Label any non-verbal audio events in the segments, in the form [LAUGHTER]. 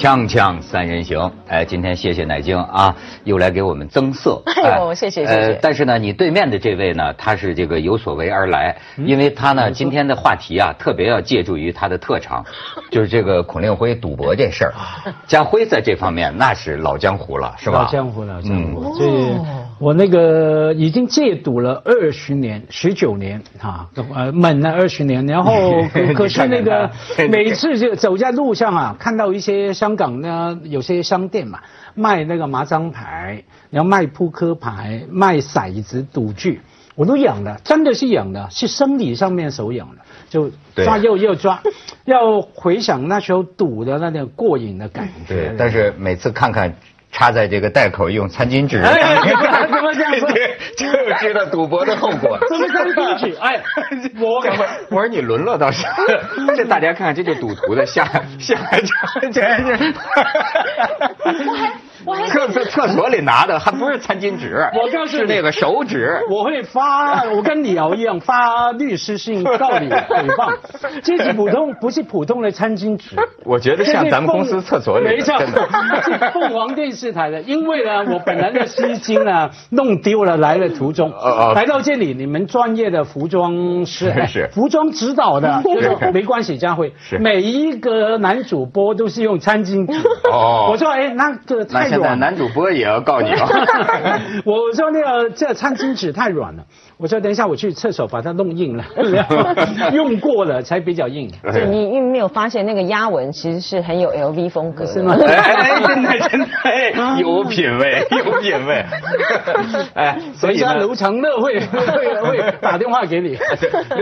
锵锵三人行，哎，今天谢谢乃晶啊，又来给我们增色。[LAUGHS] 哎呦，谢谢谢谢。但是呢，你对面的这位呢，他是这个有所为而来，因为他呢今天的话题啊，特别要借助于他的特长，[LAUGHS] 就是这个孔令辉赌博这事儿。家辉在这方面那是老江湖了，是吧？老江湖老，江湖。所以，我那个已经戒赌了二十年，十九年哈，呃，闷了二十年，然后 [LAUGHS] 可是那个每次就走在路上啊，看到一些香港呢有些商店嘛，卖那个麻将牌，然后卖扑克牌，卖骰子赌具，我都养的，真的是养的，是生理上面手养的，就抓又又抓，要回想那时候赌的那点过瘾的感觉。对，但是每次看看。插在这个袋口用餐巾纸，怎么这样说？就知道赌博的后果。怎么餐巾纸？哎，我我说你沦落到这，这大家看，这就赌徒的下下场，这是。厕厕厕所里拿的还不是餐巾纸，[LAUGHS] 我就是那个手纸。我会发，我跟李敖一样发律师信告你诽谤。这是普通，不是普通的餐巾纸。[LAUGHS] 我觉得像咱们公司厕所里。[LAUGHS] 没错，是凤凰电视台的。因为呢，我本来的丝巾呢弄丢了，来的途中来到这里，你们专业的服装师是服装指导的，没关系，佳慧。每一个男主播都是用餐巾纸。哦。我说哎，那个太。男主播也要告你了。[LAUGHS] 我说那个这餐巾纸太软了，我说等一下我去厕所把它弄硬了，[LAUGHS] [LAUGHS] 用过了才比较硬。你你没有发现那个压纹其实是很有 LV 风格，是吗？哎，真的真的有品味，[LAUGHS] 有品味。哎，所以呢，刘长乐会会会打电话给你。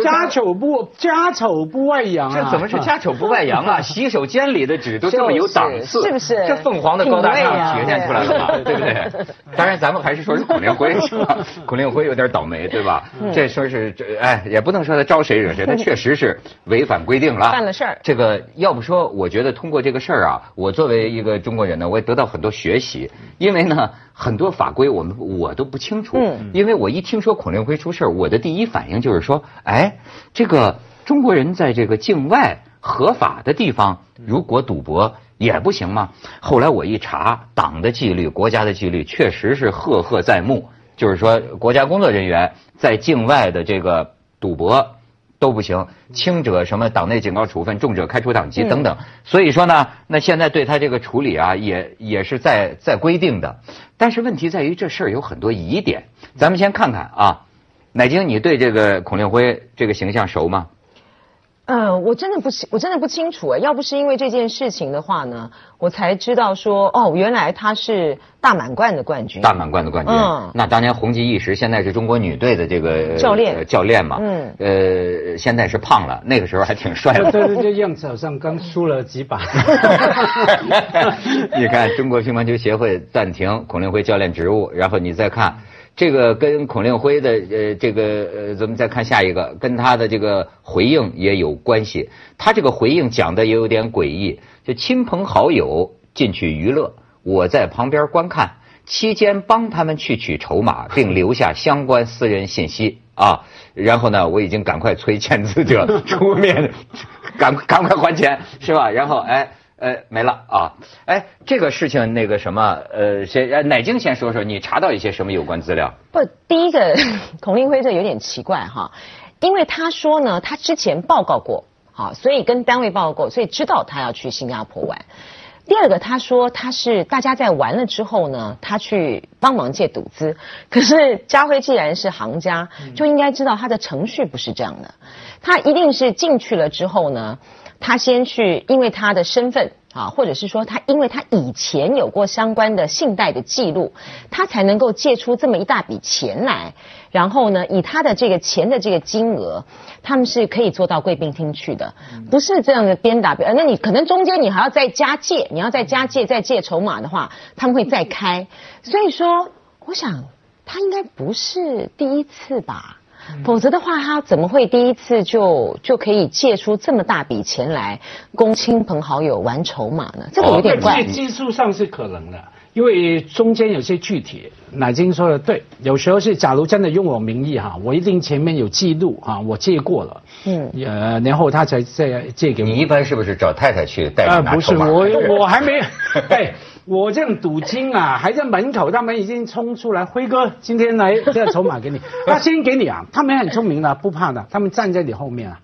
家丑不家丑不外扬啊！这怎么是家丑不外扬啊？洗手间里的纸都这么有档次，是不是？这凤凰的高大上。体现出来了嘛，对不对？当然，咱们还是说是孔令辉是吧？孔令辉有点倒霉，对吧？这说是这，哎，也不能说他招谁惹谁，他确实是违反规定了，[LAUGHS] 犯了事儿。这个要不说，我觉得通过这个事儿啊，我作为一个中国人呢，我也得到很多学习。因为呢，很多法规我们我都不清楚。嗯。因为我一听说孔令辉出事儿，我的第一反应就是说，哎，这个中国人在这个境外合法的地方，如果赌博。也不行吗？后来我一查，党的纪律、国家的纪律确实是赫赫在目。就是说，国家工作人员在境外的这个赌博都不行，轻者什么党内警告处分，重者开除党籍等等。所以说呢，那现在对他这个处理啊，也也是在在规定的。但是问题在于这事儿有很多疑点。咱们先看看啊，乃晶，你对这个孔令辉这个形象熟吗？嗯，我真的不清，我真的不清楚哎。要不是因为这件事情的话呢，我才知道说，哦，原来他是大满贯的冠军。大满贯的冠军，嗯，那当年红极一时，现在是中国女队的这个教练教练嘛，嗯，呃，现在是胖了，那个时候还挺帅的。对对对，样子好像刚输了几把。[LAUGHS] [LAUGHS] 你看，中国乒乓球协会暂停孔令辉教练职务，然后你再看。这个跟孔令辉的呃，这个呃，咱们再看下一个，跟他的这个回应也有关系。他这个回应讲的也有点诡异，就亲朋好友进去娱乐，我在旁边观看，期间帮他们去取筹码，并留下相关私人信息啊。然后呢，我已经赶快催签字者出面，赶赶快还钱，是吧？然后哎。呃，没了啊！哎，这个事情那个什么，呃，先乃晶先说说，你查到一些什么有关资料？不，第一个 [LAUGHS] 孔令辉这有点奇怪哈，因为他说呢，他之前报告过，好，所以跟单位报告过，所以知道他要去新加坡玩。第二个，他说他是大家在玩了之后呢，他去帮忙借赌资。可是家辉既然是行家，就应该知道他的程序不是这样的，他一定是进去了之后呢。他先去，因为他的身份啊，或者是说他因为他以前有过相关的信贷的记录，他才能够借出这么一大笔钱来。然后呢，以他的这个钱的这个金额，他们是可以做到贵宾厅去的，不是这样的边打边。那你可能中间你还要再加借，你要再加借再借筹码的话，他们会再开。所以说，我想他应该不是第一次吧。否则的话，他怎么会第一次就就可以借出这么大笔钱来供亲朋好友玩筹码呢？这个有点怪。技术上是可能的。因为中间有些具体，乃金说的对，有时候是假如真的用我名义哈，我一定前面有记录哈，我借过了，嗯，呃，然后他才再借给我。你一般是不是找太太去带你拿不是我，我还没，[LAUGHS] 哎，我这样赌金啊，还在门口，他们已经冲出来，辉哥今天来这个筹码给你，[LAUGHS] 他先给你啊，他们很聪明的，不怕的，他们站在你后面啊。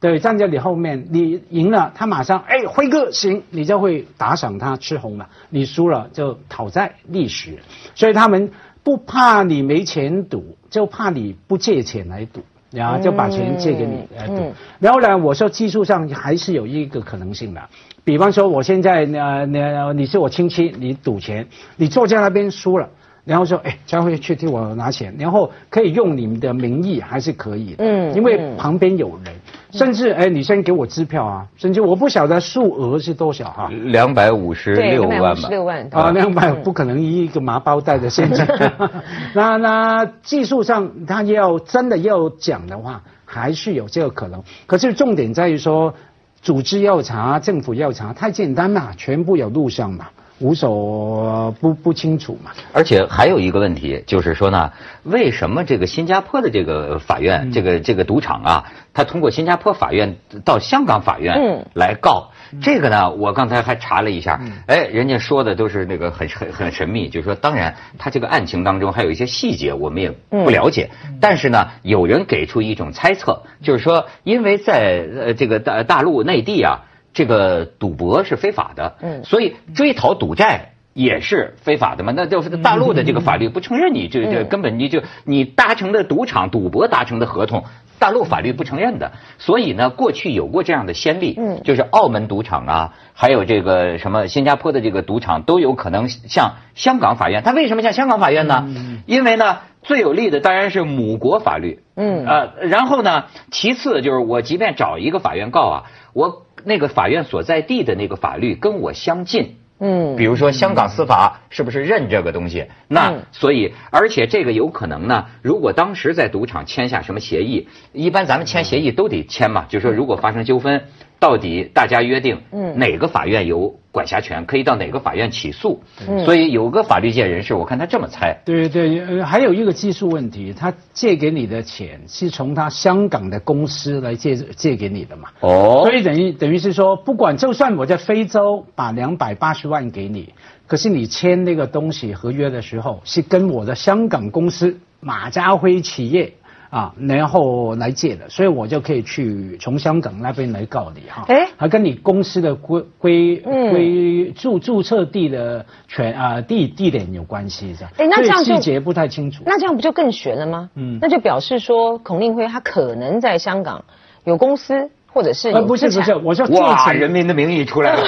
对，站在你后面，你赢了，他马上哎，辉哥行，你就会打赏他吃红了；你输了就讨债历史。所以他们不怕你没钱赌，就怕你不借钱来赌，然后就把钱借给你来赌。然后呢，我说技术上还是有一个可能性的，比方说我现在呃你你是我亲戚，你赌钱，你坐在那边输了。然后说，哎，佳慧去替我拿钱，然后可以用你们的名义，还是可以的。嗯，因为旁边有人，甚至哎，你先给我支票啊，甚至我不晓得数额是多少哈。两百五十六万吧。六万。啊，两百不可能一个麻包袋的现金。[LAUGHS] 那那技术上他要真的要讲的话，还是有这个可能。可是重点在于说，组织要查，政府要查，太简单了，全部有录像嘛。无所不不清楚嘛，而且还有一个问题，就是说呢，为什么这个新加坡的这个法院，这个这个赌场啊，他通过新加坡法院到香港法院来告？这个呢？我刚才还查了一下，哎，人家说的都是那个很很很神秘，就是说，当然他这个案情当中还有一些细节我们也不了解，但是呢，有人给出一种猜测，就是说，因为在呃这个大大陆内地啊。这个赌博是非法的，嗯，所以追讨赌债也是非法的嘛？那就是大陆的这个法律不承认你，这这根本你就你达成的赌场赌博达成的合同，大陆法律不承认的。所以呢，过去有过这样的先例，嗯，就是澳门赌场啊，还有这个什么新加坡的这个赌场都有可能向香港法院。他为什么向香港法院呢？因为呢，最有利的当然是母国法律，嗯，呃，然后呢，其次就是我即便找一个法院告啊，我。那个法院所在地的那个法律跟我相近，嗯，比如说香港司法是不是认这个东西？那所以，而且这个有可能呢，如果当时在赌场签下什么协议，一般咱们签协议都得签嘛，就是说如果发生纠纷。到底大家约定，嗯，哪个法院有管辖权，可以到哪个法院起诉？嗯，所以有个法律界人士，我看他这么猜。对对，还有一个技术问题，他借给你的钱是从他香港的公司来借借给你的嘛？哦，所以等于等于是说，不管就算我在非洲把两百八十万给你，可是你签那个东西合约的时候是跟我的香港公司马家辉企业。啊，然后来借的，所以我就可以去从香港那边来告你哈。哎，还跟你公司的归归归注注册地的权啊地地点有关系是吧？哎，那这样细节不太清楚。那这样不就更悬了吗？嗯，那就表示说孔令辉他可能在香港有公司。或者是不是不是，我说哇，人民的名义出来了。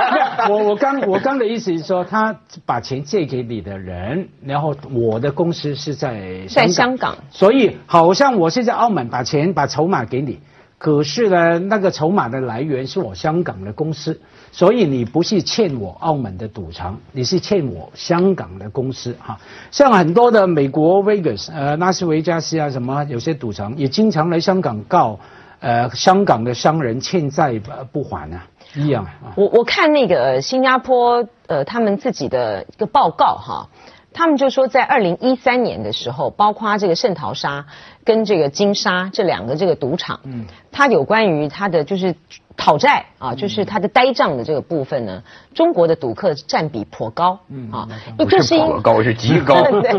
[LAUGHS] 我我刚我刚的意思是说，他把钱借给你的人，然后我的公司是在在香港，所以好像我是在澳门把钱把筹码给你，可是呢，那个筹码的来源是我香港的公司，所以你不是欠我澳门的赌场，你是欠我香港的公司哈。像很多的美国 Vegas 呃拉斯维加斯啊什么有些赌场也经常来香港告。呃，香港的商人欠债不还啊，一样。我我看那个新加坡呃，他们自己的一个报告哈，他们就说在二零一三年的时候，包括这个圣淘沙跟这个金沙这两个这个赌场，嗯，它有关于它的就是讨债啊，就是它的呆账的这个部分呢，中国的赌客占比颇高，嗯啊，不是颇高，是极高，[LAUGHS] 对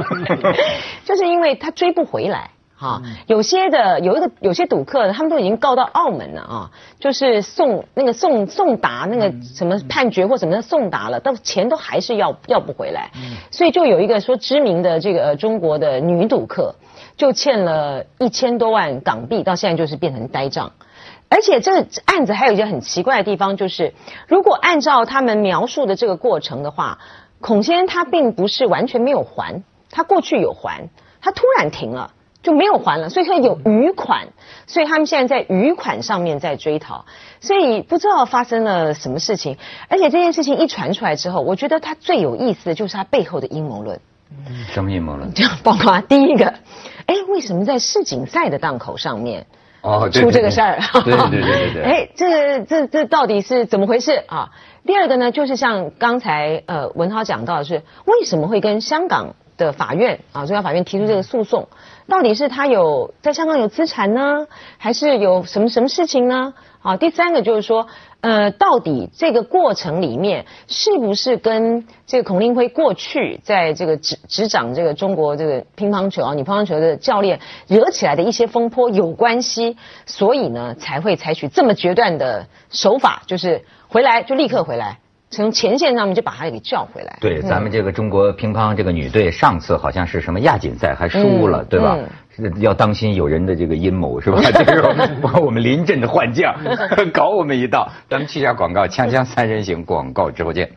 就是因为他追不回来。哈，有些的有一个有些赌客，他们都已经告到澳门了啊，就是送那个送送达那个什么判决或什么的送达了，到钱都还是要要不回来，所以就有一个说知名的这个中国的女赌客，就欠了一千多万港币，到现在就是变成呆账，而且这个案子还有一些很奇怪的地方，就是如果按照他们描述的这个过程的话，孔先生他并不是完全没有还，他过去有还，他突然停了。就没有还了，所以说有余款，所以他们现在在余款上面在追讨，所以不知道发生了什么事情。而且这件事情一传出来之后，我觉得它最有意思的就是它背后的阴谋论。什么阴谋论？这样包括第一个，哎，为什么在世锦赛的档口上面，哦，出这个事儿。对对对对对。[LAUGHS] 哎，这这这到底是怎么回事啊？第二个呢，就是像刚才呃文涛讲到的是，为什么会跟香港的法院啊中央法院提出这个诉讼？到底是他有在香港有资产呢，还是有什么什么事情呢？啊，第三个就是说，呃，到底这个过程里面是不是跟这个孔令辉过去在这个执执掌这个中国这个乒乓球啊女乒乓球的教练惹起来的一些风波有关系？所以呢，才会采取这么决断的手法，就是回来就立刻回来。从前线上面就把他给叫回来。对，咱们这个中国乒乓这个女队上次好像是什么亚锦赛还输了，对吧？要当心有人的这个阴谋是吧？[LAUGHS] 就是我们临阵的换将，搞我们一道。咱们去下广告，锵锵三人行广告之后见。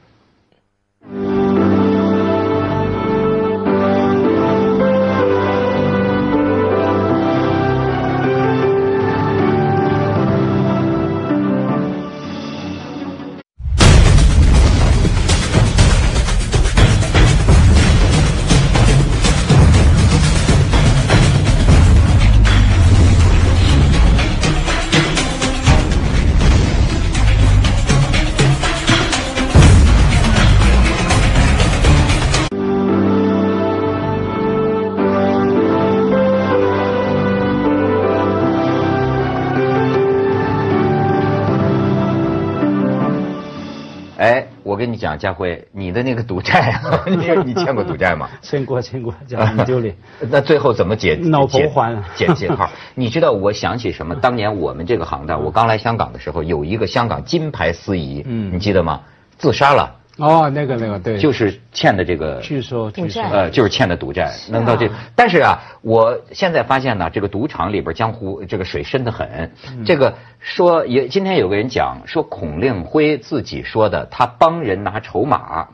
跟你讲，家辉，你的那个赌债 [LAUGHS] 啊，你你欠过赌债吗？欠过，欠过，很丢脸。[LAUGHS] 那最后怎么解？脑婆还了，[LAUGHS] 解解套。你知道我想起什么？当年我们这个行当，我刚来香港的时候，有一个香港金牌司仪，嗯，你记得吗？自杀了。哦，那个那个对，就是欠的这个，据说赌债，呃，就是欠的赌债，能到这。但是啊，我现在发现呢，这个赌场里边江湖这个水深得很。这个说也，今天有个人讲说，孔令辉自己说的，他帮人拿筹码，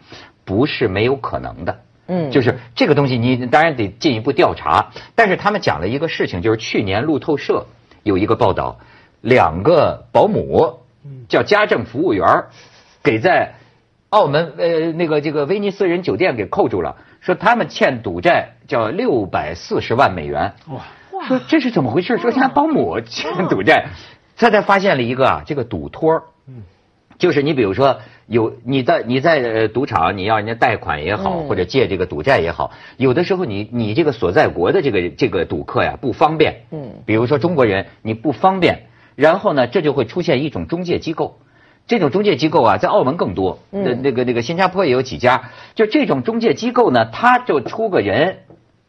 不是没有可能的。嗯，就是这个东西，你当然得进一步调查。但是他们讲了一个事情，就是去年路透社有一个报道，两个保姆，叫家政服务员，给在。澳门呃那个这个威尼斯人酒店给扣住了，说他们欠赌债叫六百四十万美元。哇，说这是怎么回事？说家保姆欠赌债，他才发现了一个啊，这个赌托嗯，就是你比如说有你在你在赌场你要人家贷款也好，或者借这个赌债也好，有的时候你你这个所在国的这个这个赌客呀不方便。嗯，比如说中国人你不方便，然后呢这就会出现一种中介机构。这种中介机构啊，在澳门更多，那那个那个新加坡也有几家。就这种中介机构呢，他就出个人，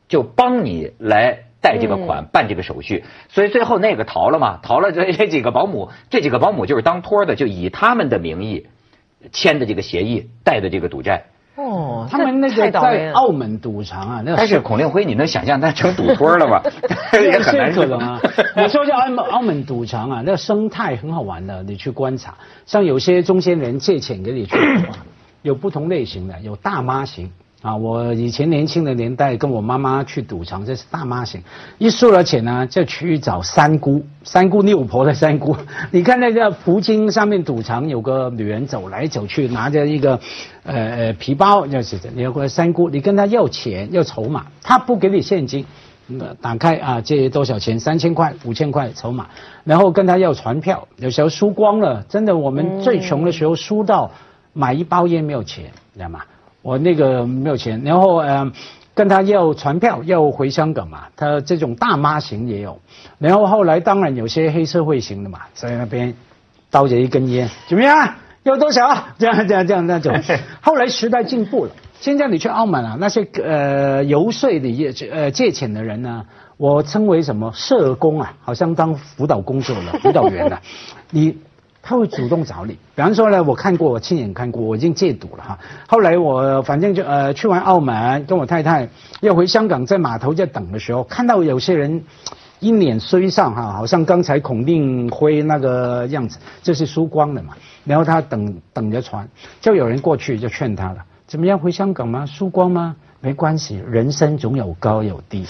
就帮你来贷这个款、办这个手续。所以最后那个逃了嘛，逃了这这几个保姆，这几个保姆就是当托的，就以他们的名义签的这个协议，贷的这个赌债。哦，他们那个在澳门赌场啊，那但是孔令辉，你能想象他成赌托了吗？也很难可能啊。你说叫澳门澳门赌场啊，那生态很好玩的，你去观察，像有些中间人借钱给你去，有不同类型的，有大妈型。啊，我以前年轻的年代跟我妈妈去赌场，这是大妈型，一输了钱呢，就去找三姑，三姑六婆的三姑。[LAUGHS] 你看那个福金上面赌场有个女人走来走去，拿着一个呃呃皮包，就是有个三姑，你跟她要钱要筹码，她不给你现金，打开啊借多少钱，三千块五千块筹码，然后跟她要船票，有时候输光了，真的我们最穷的时候输到买一包烟没有钱，知道吗？我那个没有钱，然后嗯，跟他要船票，要回香港嘛。他这种大妈型也有，然后后来当然有些黑社会型的嘛，在那边叼着一根烟，怎么样？要多少？这样这样这样那种。[LAUGHS] 后来时代进步了，现在你去澳门啊，那些呃游说的借呃借钱的人呢，我称为什么社工啊，好像当辅导工作的辅导员的，你。他会主动找你，比方说呢，我看过，我亲眼看过，我已经戒赌了哈。后来我反正就呃去完澳门，跟我太太要回香港，在码头在等的时候，看到有些人一脸衰丧哈，好像刚才孔令辉那个样子，就是输光了嘛。然后他等等着船，就有人过去就劝他了，怎么样回香港吗？输光吗？没关系，人生总有高有低，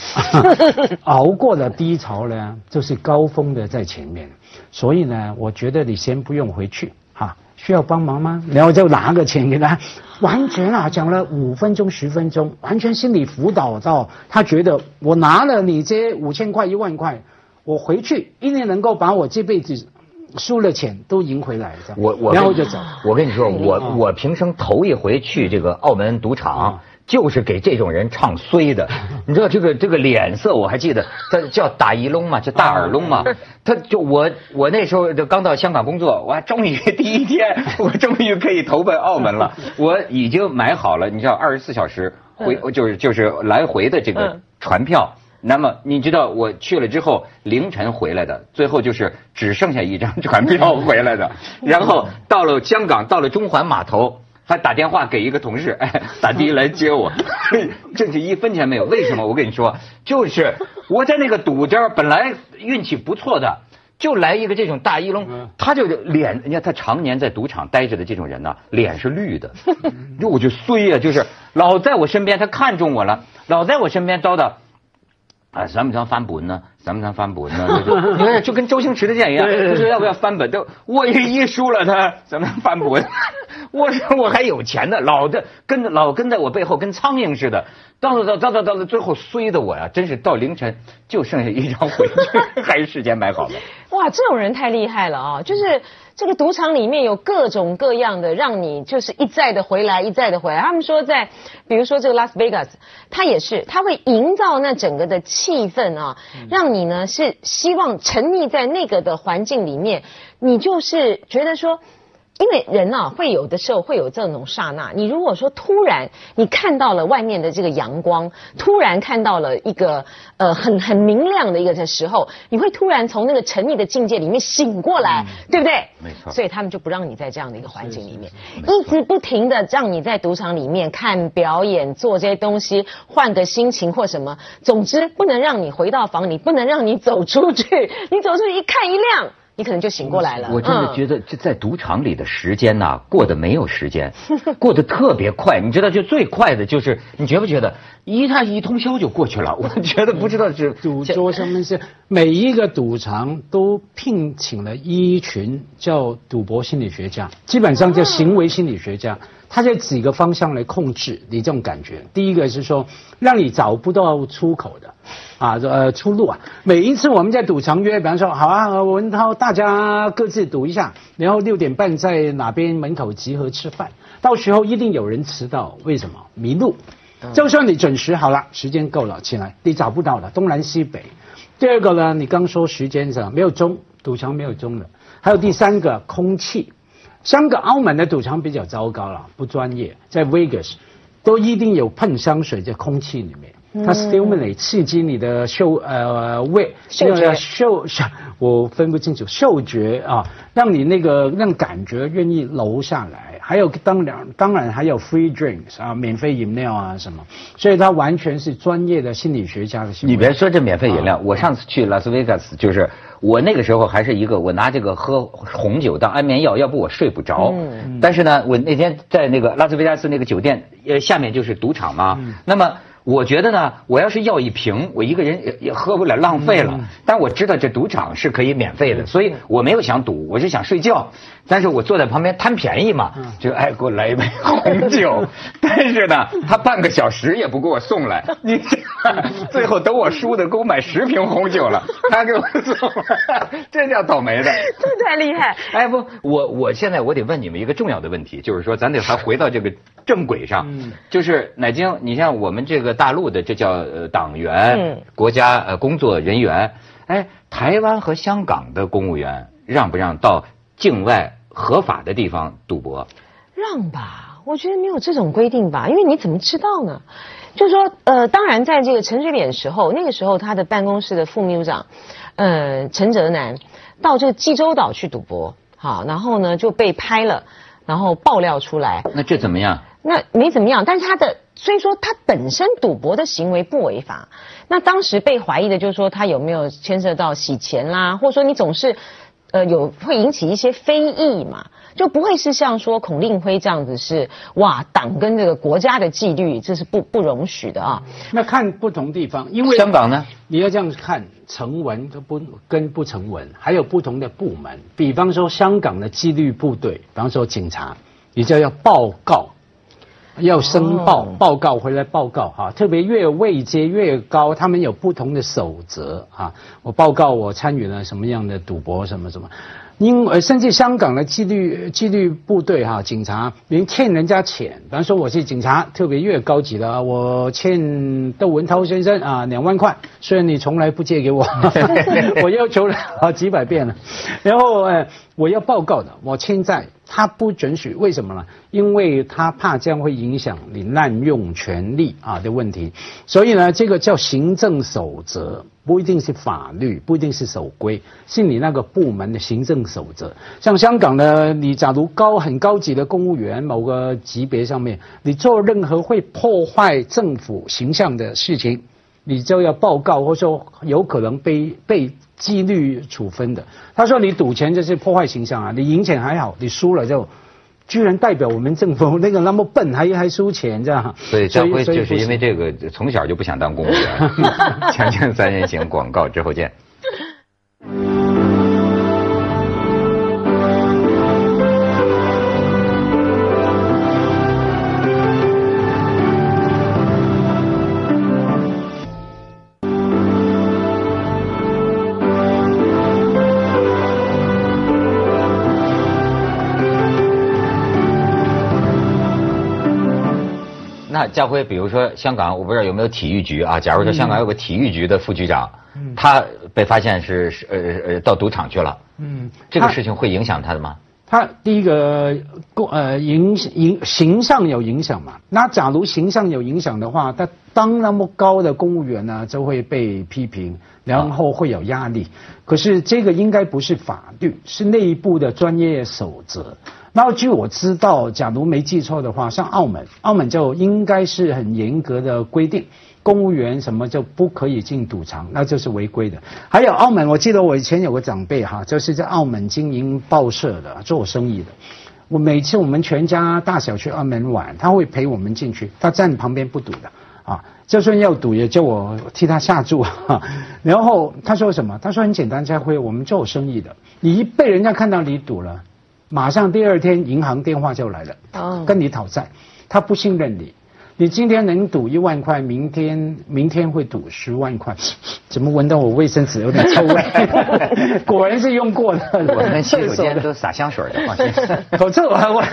[LAUGHS] 熬过了低潮呢，就是高峰的在前面。所以呢，我觉得你先不用回去哈，需要帮忙吗？然后就拿个钱给他，完全啊讲了五分钟十分钟，完全心理辅导到他觉得我拿了你这五千块一万块，我回去一定能够把我这辈子输了钱都赢回来，我我然后就走。我跟你说，我我平生头一回去这个澳门赌场。就是给这种人唱衰的，[LAUGHS] 你知道这个这个脸色，我还记得，他叫打一窿嘛，[LAUGHS] 叫大耳窿嘛，他就我我那时候就刚到香港工作，我终于第一天，[LAUGHS] 我终于可以投奔澳门了，我已经买好了，你知道二十四小时回就是就是来回的这个船票，那么你知道我去了之后凌晨回来的，最后就是只剩下一张船票回来的，然后到了香港，到了中环码头。还打电话给一个同事，哎，打的来接我，挣是一分钱没有。为什么？我跟你说，就是我在那个赌这，本来运气不错的，就来一个这种大一龙，他就脸，你看他常年在赌场待着的这种人呢，脸是绿的，[LAUGHS] 就我就衰呀，就是老在我身边，他看中我了，老在我身边叨叨。啊，想不想翻本呢？想不想翻本呢？[LAUGHS] 你看，就跟周星驰的电影一样，他说要不要翻本？都我一输了，他怎么翻本。[LAUGHS] 我说我还有钱呢，老的跟着老跟在我背后，跟苍蝇似的。到到到到到到最后衰的我呀，真是到凌晨就剩下一张回去，[LAUGHS] 还是事先买好的。哇，这种人太厉害了啊！就是。这个赌场里面有各种各样的，让你就是一再的回来，一再的回来。他们说在，比如说这个拉斯维加斯，它也是，它会营造那整个的气氛啊，让你呢是希望沉溺在那个的环境里面，你就是觉得说。因为人啊，会有的时候会有这种刹那。你如果说突然你看到了外面的这个阳光，突然看到了一个呃很很明亮的一个的时候，你会突然从那个沉溺的境界里面醒过来，对不对？没错。所以他们就不让你在这样的一个环境里面，一直不停的让你在赌场里面看表演、做这些东西，换个心情或什么。总之，不能让你回到房里，不能让你走出去。你走出去一看一亮。你可能就醒过来了。我真的觉得，就在赌场里的时间呐，过得没有时间，过得特别快。你知道，就最快的就是，你觉不觉得一下一通宵就过去了？我觉得不知道是赌桌上面是每一个赌场都聘请了一群叫赌博心理学家，基本上叫行为心理学家。他在几个方向来控制你这种感觉。第一个是说，让你找不到出口的，啊，呃，出路啊。每一次我们在赌场约，比方说，好啊，文涛，大家各自赌一下，然后六点半在哪边门口集合吃饭。到时候一定有人迟到，为什么？迷路。就算你准时好了，时间够了，起来，你找不到了，东南西北。第二个呢，你刚说时间上没有钟，赌场没有钟的。还有第三个，空气。香港、澳门的赌场比较糟糕了，不专业。在 Vegas，都一定有喷香水在空气里面，它 stimulate 刺激你的嗅呃味，嗅觉嗅嗅，我分不清楚嗅觉啊，让你那个让感觉愿意留下来。还有当然当然还有 free drinks 啊，免费饮料啊什么，所以它完全是专业的心理学家的。你别说这免费饮料，我上次去拉斯维加斯就是。我那个时候还是一个，我拿这个喝红酒当安眠药，要不我睡不着。嗯但是呢，我那天在那个拉斯维加斯那个酒店，呃，下面就是赌场嘛。嗯那么。我觉得呢，我要是要一瓶，我一个人也也喝不了，浪费了。但我知道这赌场是可以免费的，所以我没有想赌，我是想睡觉。但是我坐在旁边贪便宜嘛，就哎给我来一杯红酒。[LAUGHS] 但是呢，他半个小时也不给我送来，你 [LAUGHS] 最后等我输的给我买十瓶红酒了，他给我送，这叫倒霉的。这太厉害！哎不，我我现在我得问你们一个重要的问题，就是说咱得还回到这个正轨上，就是乃京，你像我们这个。大陆的这叫呃党员，国家呃工作人员，哎，台湾和香港的公务员让不让到境外合法的地方赌博？让吧，我觉得没有这种规定吧，因为你怎么知道呢？就是说，呃，当然在这个陈水扁时候，那个时候他的办公室的副秘书长，呃，陈泽南到这个济州岛去赌博，好，然后呢就被拍了，然后爆料出来。那这怎么样？那没怎么样，但是他的。所以说，他本身赌博的行为不违法。那当时被怀疑的就是说，他有没有牵涉到洗钱啦，或者说你总是，呃，有会引起一些非议嘛，就不会是像说孔令辉这样子是哇，党跟这个国家的纪律这是不不容许的啊。那看不同地方，因为香港呢，你要这样看成文不跟不成文，还有不同的部门。比方说香港的纪律部队，比方说警察，你就要报告。要申报报告回来报告哈，特别越位阶越高，他们有不同的守则啊。我报告我参与了什么样的赌博什么什么。因呃，甚至香港的纪律纪律部队哈，警察连欠人家钱，比方说我是警察，特别越高级的，我欠窦文涛先生啊两万块，虽然你从来不借给我，[LAUGHS] [LAUGHS] 我要求了好几百遍了，然后呃，我要报告的，我欠债。他不准许，为什么呢？因为他怕这样会影响你滥用权力啊的问题，所以呢，这个叫行政守则，不一定是法律，不一定是守规，是你那个部门的行政守则。像香港呢，你假如高很高级的公务员，某个级别上面，你做任何会破坏政府形象的事情，你就要报告，或者说有可能被被。纪律处分的，他说你赌钱就是破坏形象啊，你赢钱还好，你输了就，居然代表我们政府那个那么笨，还还输钱这样。所以张辉就是因为这个从小就不想当公务员。[LAUGHS] [LAUGHS] 锵锵三人行广告之后见。那家辉，比如说香港，我不知道有没有体育局啊？假如说香港有个体育局的副局长，他被发现是呃呃到赌场去了，嗯，这个事情会影响他的吗？他第一个公呃影影形象有影响嘛？那假如形象有影响的话，他当那么高的公务员呢，就会被批评，然后会有压力。可是这个应该不是法律，是内部的专业守则。然后据我知道，假如没记错的话，像澳门，澳门就应该是很严格的规定，公务员什么就不可以进赌场，那就是违规的。还有澳门，我记得我以前有个长辈哈，就是在澳门经营报社的，做生意的。我每次我们全家大小去澳门玩，他会陪我们进去，他站旁边不赌的啊，就算要赌也叫我替他下注。[LAUGHS] 然后他说什么？他说很简单，家辉，我们做生意的，你一被人家看到你赌了。马上第二天银行电话就来了，跟你讨债，他不信任你。你今天能赌一万块，明天明天会赌十万块，怎么闻到我卫生纸有点臭味？[LAUGHS] 果然是用过的。我们洗手间都洒香水的，放心。好臭啊！我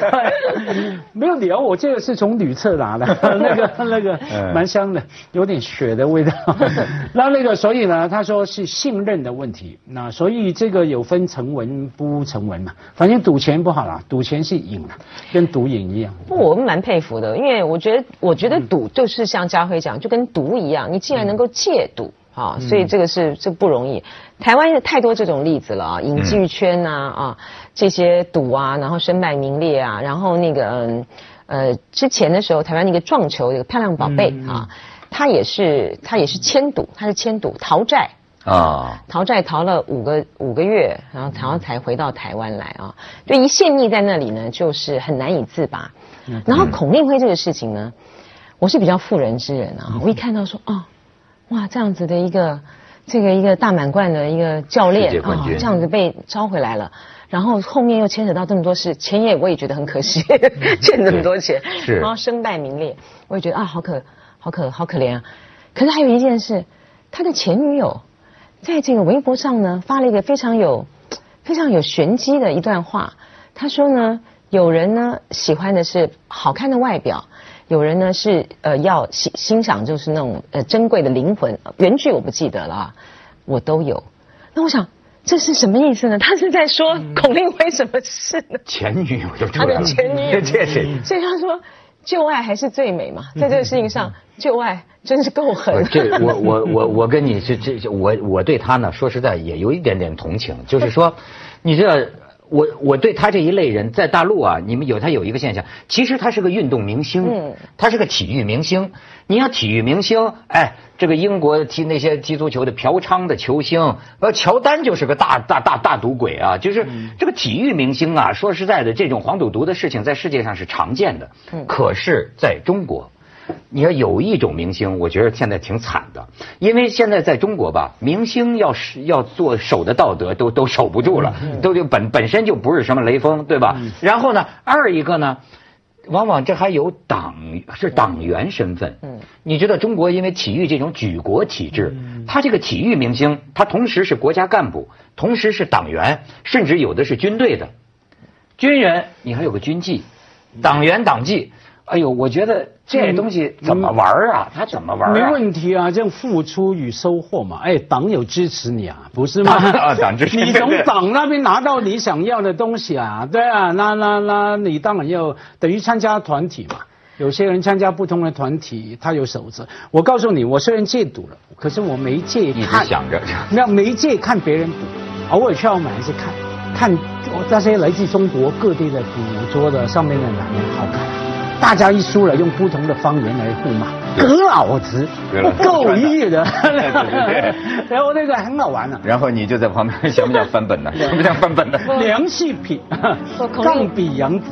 没有理由，我这个是从女厕拿的，[LAUGHS] 那个那个蛮香的，有点血的味道。[LAUGHS] 那那个，所以呢，他说是信任的问题。那所以这个有分成文不成文嘛？反正赌钱不好啦，赌钱是瘾啊，跟毒瘾一样。不，我们蛮佩服的，因为我觉得我。觉得赌就是像家辉讲，就跟毒一样。你既然能够戒赌，啊，所以这个是这不容易。台湾有太多这种例子了啊，影剧圈呐啊，这些赌啊，然后身败名裂啊，然后那个呃，之前的时候，台湾那个撞球一个漂亮宝贝啊，他也是他也是签赌，他是签赌逃债啊，逃债逃了五个五个月，然后然后才回到台湾来啊，就一陷溺在那里呢，就是很难以自拔。然后孔令辉这个事情呢。我是比较妇人之人啊，我一看到说哦，哇，这样子的一个这个一个大满贯的一个教练啊，这样子被招回来了，然后后面又牵扯到这么多事，钱也我也觉得很可惜，[LAUGHS] 欠这么多钱，然后身败名裂，我也觉得啊，好可好可好可怜啊。可是还有一件事，他的前女友在这个微博上呢发了一个非常有非常有玄机的一段话，他说呢，有人呢喜欢的是好看的外表。有人呢是呃要欣欣赏就是那种呃珍贵的灵魂，原句我不记得了，我都有。那我想这是什么意思呢？他是在说孔令辉什么事呢？前女友就他的前女友，[LAUGHS] 这是。所以他说旧爱还是最美嘛，在这个事情上，旧爱真是够狠。这我我我我跟你是这我我对他呢说实在也有一点点同情，就是说你知道。我我对他这一类人在大陆啊，你们有他有一个现象，其实他是个运动明星，他是个体育明星。你要体育明星，哎，这个英国踢那些踢足球的嫖娼的球星，呃，乔丹就是个大大大大赌鬼啊，就是这个体育明星啊。说实在的，这种黄赌毒的事情在世界上是常见的，可是在中国。你要有一种明星，我觉得现在挺惨的，因为现在在中国吧，明星要是要做守的道德都都守不住了，都就本本身就不是什么雷锋，对吧？然后呢，二一个呢，往往这还有党是党员身份。嗯，你知道中国因为体育这种举国体制，他这个体育明星，他同时是国家干部，同时是党员，甚至有的是军队的军人，你还有个军纪，党员党纪。哎呦，我觉得这东西怎么玩啊？他怎么玩？没问题啊，这样付出与收获嘛。哎，党有支持你啊，不是吗？[LAUGHS] 啊，党支持 [LAUGHS] 你从党那边拿到你想要的东西啊，对啊，那那那你当然要等于参加团体嘛。有些人参加不同的团体，他有守则。我告诉你，我虽然戒赌了，可是我没戒看。想着。没有没戒看别人赌，偶尔去澳门还是看，看那些来自中国各地的捕捉的上面的男人好看。大家一输了，用不同的方言来互骂，格老子不够意的，然后那个很好玩呢。然后你就在旁边，想不想翻本呢？想不想翻本呢？梁细品，杠比杨子。